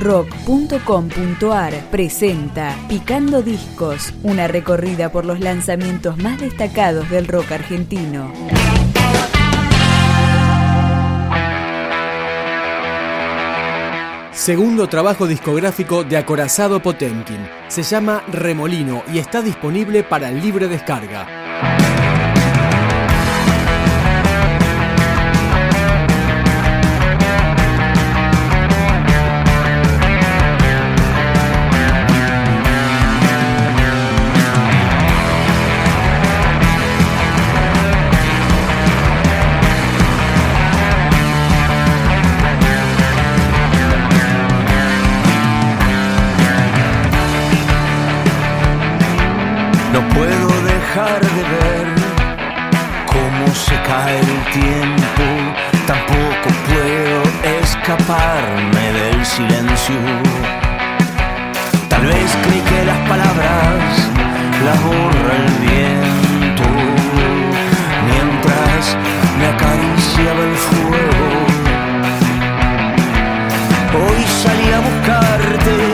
rock.com.ar presenta Picando Discos, una recorrida por los lanzamientos más destacados del rock argentino. Segundo trabajo discográfico de Acorazado Potemkin. Se llama Remolino y está disponible para libre descarga. No puedo dejar de ver cómo se cae el tiempo. Tampoco puedo escaparme del silencio. Tal vez creí que las palabras las borra el viento. Mientras me acariciaba el fuego. Hoy salí a buscarte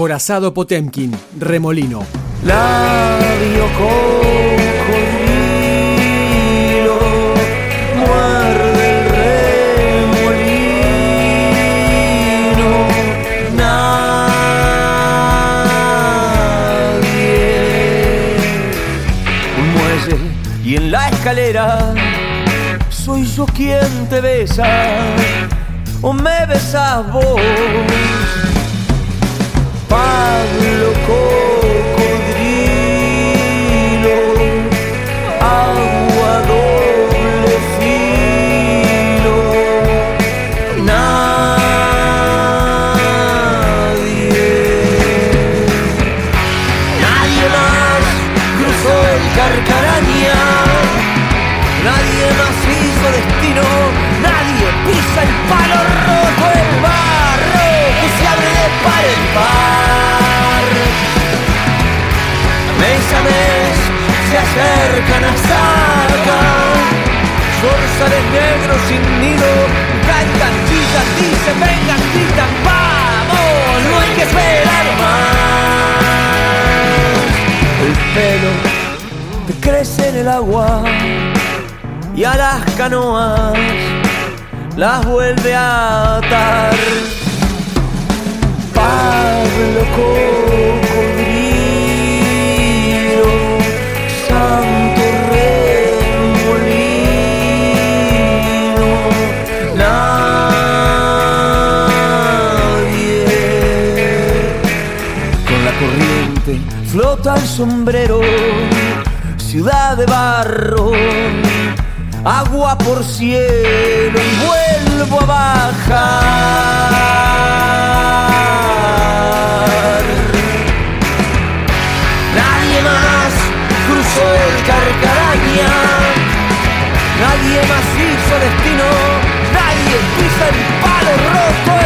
Acorazado Potemkin, Remolino. Labio cocodrilo, muerde el remolino, nadie. Un muelle y en la escalera soy yo quien te besa o me besas vos. Palo rojo, el barro que se abre de par en par. Mes a mes se acercan hasta acá zorzales negros sin nido, cantan, chillan, dicen, vengan, gritan, vamos, no hay que esperar más. El pelo que crece en el agua y a las canoas las vuelve a atar. Pablo Cocodrilo, Santo Remolino, nadie. Con la corriente flota el sombrero, ciudad de barro agua por cielo y vuelvo a bajar. Nadie más cruzó el carcaraña, nadie más hizo destino, nadie pisa el palo roto,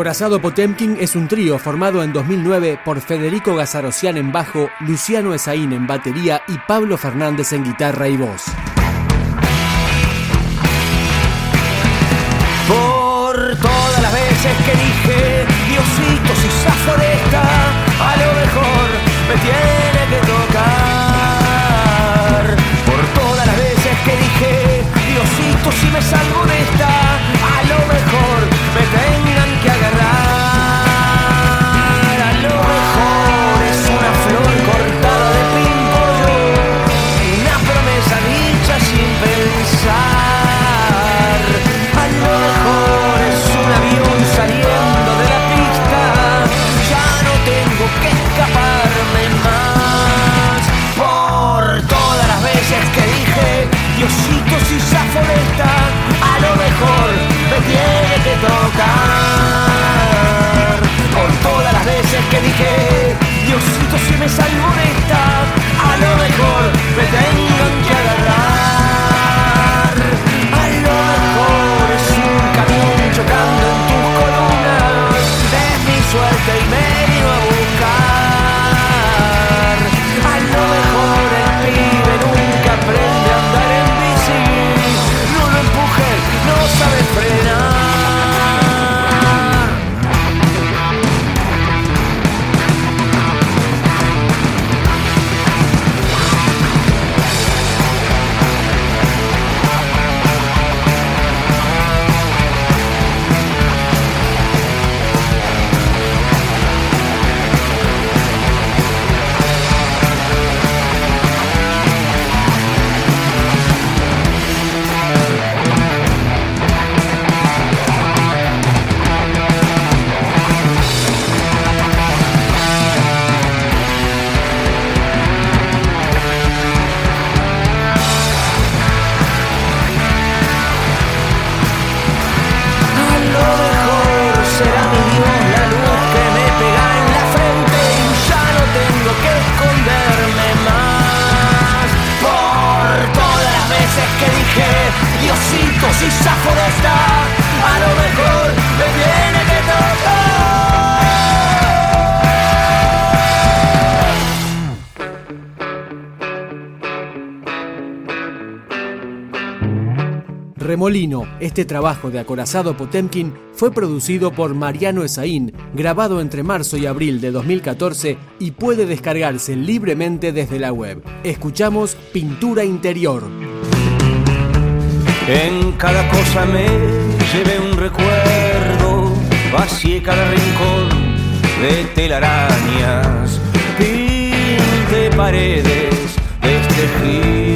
Acorazado Potemkin es un trío formado en 2009 por Federico Gazarosian en bajo, Luciano Esaín en batería y Pablo Fernández en guitarra y voz. Por todas las veces que dije, Diosito, si zafo de esta, a lo mejor me tiene que tocar. Por todas las veces que dije, Diosito, si me salgo de no está, a lo mejor me tiene que Remolino, este trabajo de acorazado Potemkin fue producido por Mariano Esaín, grabado entre marzo y abril de 2014 y puede descargarse libremente desde la web. Escuchamos Pintura Interior. En cada cosa me llevé un recuerdo, vacié cada rincón de telarañas, pinte paredes, destejé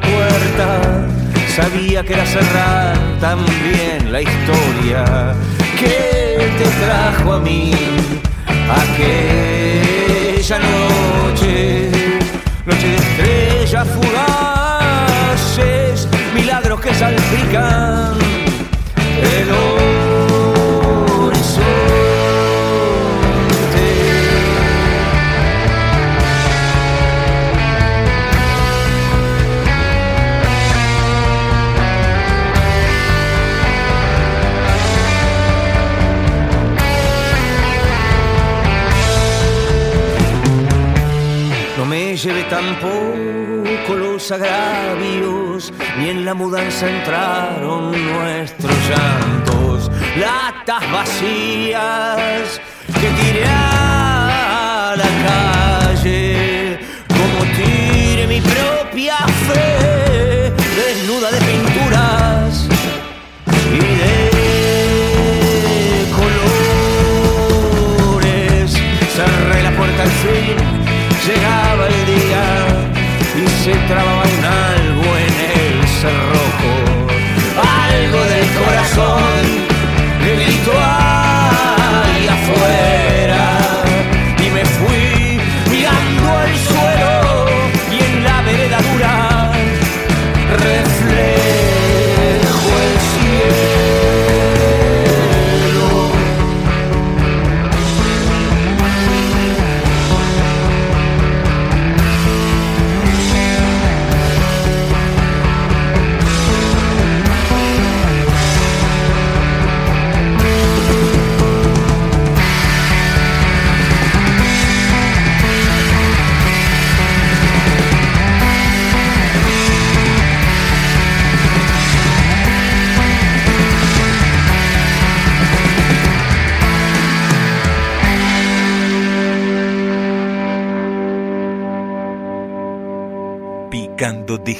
puerta, sabía que era cerrar también la historia que te trajo a mí aquella noche, noche de estrellas fugaces, milagros que salpican Llevé tampoco los agravios, ni en la mudanza entraron nuestros llantos, latas vacías que tiré a la calle, se trababa